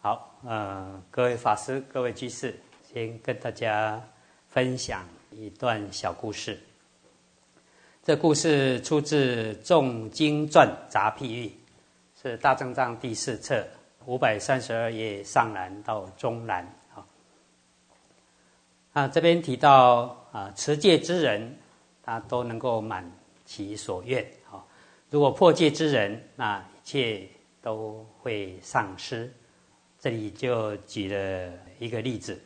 好，呃，各位法师、各位居士，先跟大家分享一段小故事。这故事出自《众经传杂譬喻》，是大正藏第四册五百三十二页上栏到中栏。啊，那这边提到啊，持戒之人，他都能够满其所愿。啊，如果破戒之人，那一切都会丧失。这里就举了一个例子，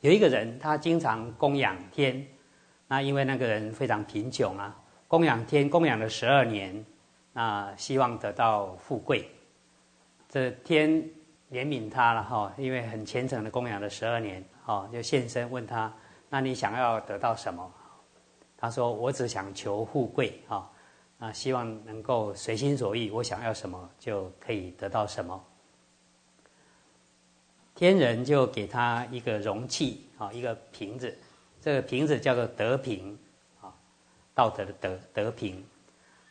有一个人，他经常供养天，那因为那个人非常贫穷啊，供养天供养了十二年，那希望得到富贵，这天怜悯他了哈，因为很虔诚的供养了十二年，哦，就现身问他，那你想要得到什么？他说：我只想求富贵啊，啊，希望能够随心所欲，我想要什么就可以得到什么。天人就给他一个容器啊，一个瓶子，这个瓶子叫做德瓶啊，道德的德德瓶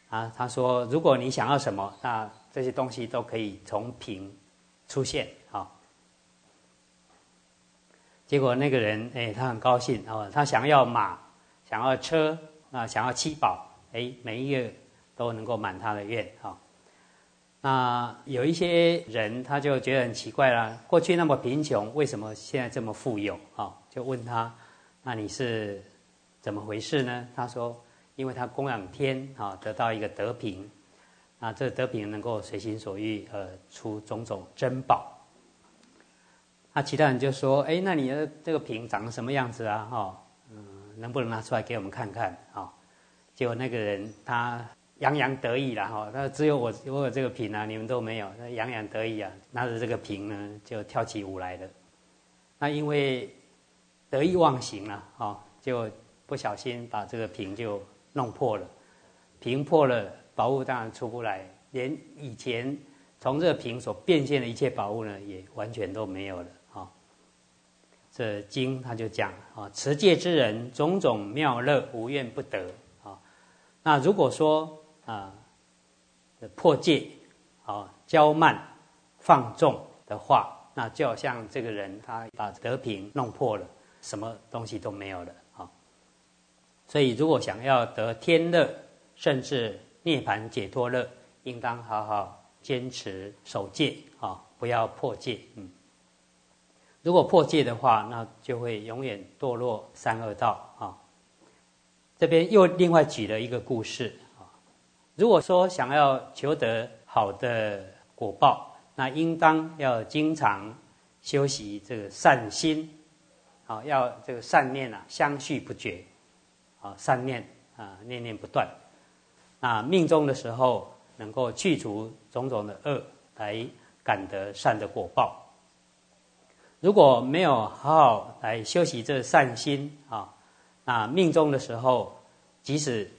啊。他说，如果你想要什么，那这些东西都可以从瓶出现啊。结果那个人哎，他很高兴哦，他想要马，想要车啊，想要七宝，哎，每一个都能够满他的愿啊。那有一些人他就觉得很奇怪了，过去那么贫穷，为什么现在这么富有？啊，就问他，那你是怎么回事呢？他说，因为他供养天啊，得到一个德品，那这德品能够随心所欲，呃，出种种珍宝。那其他人就说，哎，那你的这个瓶长什么样子啊？哈，嗯，能不能拿出来给我们看看？啊，结果那个人他。洋洋得意了哈，那只有我我有这个瓶啊，你们都没有，那洋洋得意啊，拿着这个瓶呢就跳起舞来了。那因为得意忘形了哈，就不小心把这个瓶就弄破了，瓶破了，宝物当然出不来，连以前从这个瓶所变现的一切宝物呢，也完全都没有了哈。这经他就讲啊，持戒之人种种妙乐无怨不得啊。那如果说啊，破戒，啊，骄慢，放纵的话，那就好像这个人他把德品弄破了，什么东西都没有了啊。所以，如果想要得天乐，甚至涅盘解脱乐，应当好好坚持守戒啊，不要破戒。嗯，如果破戒的话，那就会永远堕落三恶道啊。这边又另外举了一个故事。如果说想要求得好的果报，那应当要经常修习这个善心，啊，要这个善念啊相续不绝，啊，善念啊念念不断，那命中的时候能够去除种种的恶，来感得善的果报。如果没有好好来修习这善心啊，那命中的时候即使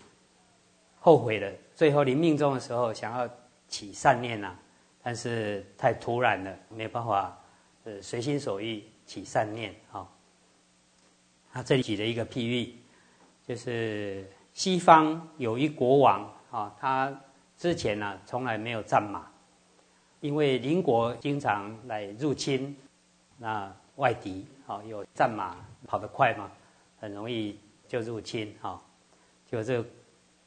后悔了。最后临命终的时候，想要起善念呐，但是太突然了，没有办法，呃，随心所欲起善念啊。他这里举了一个譬喻，就是西方有一国王啊，他之前呢从来没有战马，因为邻国经常来入侵，那外敌啊有战马跑得快嘛，很容易就入侵啊，就这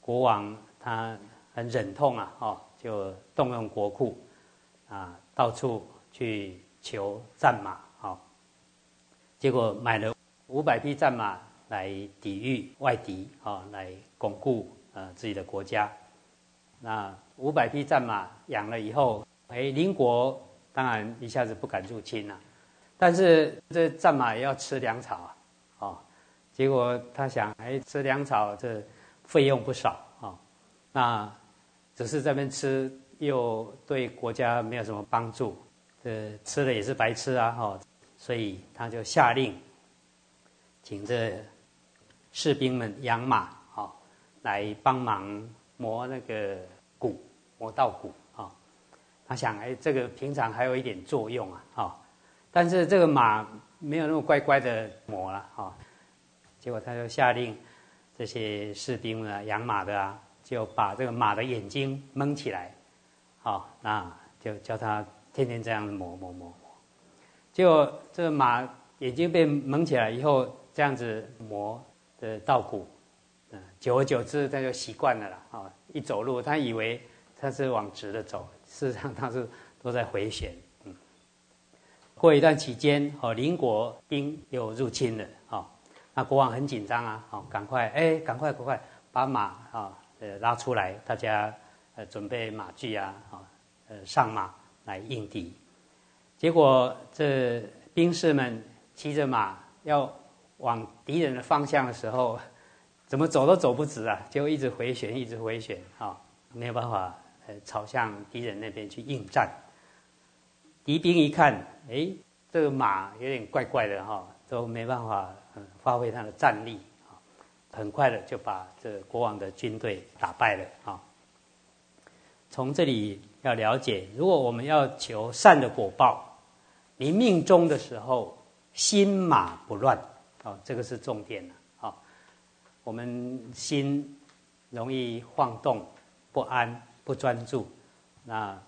国王。他很忍痛啊，哦，就动用国库，啊，到处去求战马，哦，结果买了五百匹战马来抵御外敌，啊，来巩固呃自己的国家。那五百匹战马养了以后，哎，邻国当然一下子不敢入侵了，但是这战马也要吃粮草啊，哦，结果他想，哎，吃粮草这费用不少。那只是这边吃，又对国家没有什么帮助，呃，吃了也是白吃啊，哈，所以他就下令，请这士兵们养马，哈，来帮忙磨那个骨，磨稻谷，啊，他想，哎，这个平常还有一点作用啊，哈，但是这个马没有那么乖乖的磨了，哈，结果他就下令这些士兵啊，养马的啊。就把这个马的眼睛蒙起来，好，那就叫他天天这样磨磨磨磨，结果这个马眼睛被蒙起来以后，这样子磨的稻谷，嗯，久而久之他就习惯了啦。啊，一走路他以为他是往直的走，事实上他是都在回旋。嗯，过一段期间，哦，邻国兵又入侵了，哦，那国王很紧张啊，哦，赶快，哎，赶快，赶快把马啊，呃，拉出来，大家呃准备马具啊，啊，呃，上马来应敌。结果这兵士们骑着马要往敌人的方向的时候，怎么走都走不直啊，就一直回旋，一直回旋，啊，没有办法，呃，朝向敌人那边去应战。敌兵一看，哎，这个马有点怪怪的哈，都没办法嗯发挥它的战力，很快的就把这国王的军队打败了啊。从这里要了解，如果我们要求善的果报，你命中的时候心马不乱啊，这个是重点了啊。我们心容易晃动、不安、不专注，那。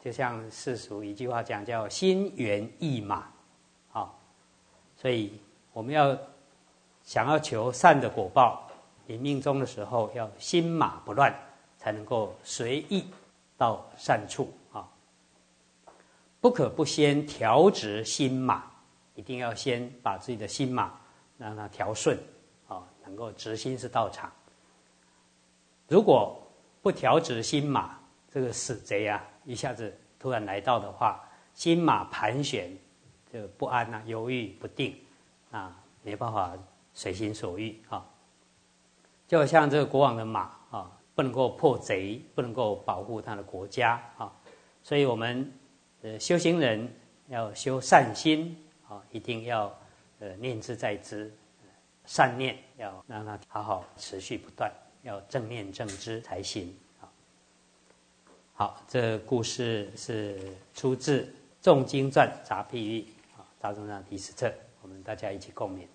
就像世俗一句话讲，叫“心猿意马”，啊，所以我们要想要求善的果报，你命中的时候要心马不乱，才能够随意到善处啊。不可不先调直心马，一定要先把自己的心马让它调顺啊，能够直心是道场。如果不调直心马，这个死贼啊！一下子突然来到的话，心马盘旋，就不安呐，犹豫不定，啊，没办法随心所欲啊。就像这个国王的马啊，不能够破贼，不能够保护他的国家啊。所以我们呃修行人要修善心啊，一定要呃念之在之，善念要让它好好持续不断，要正念正知才行。好，这故事是出自《众经传杂譬喻》啊，大众上第十册，我们大家一起共勉。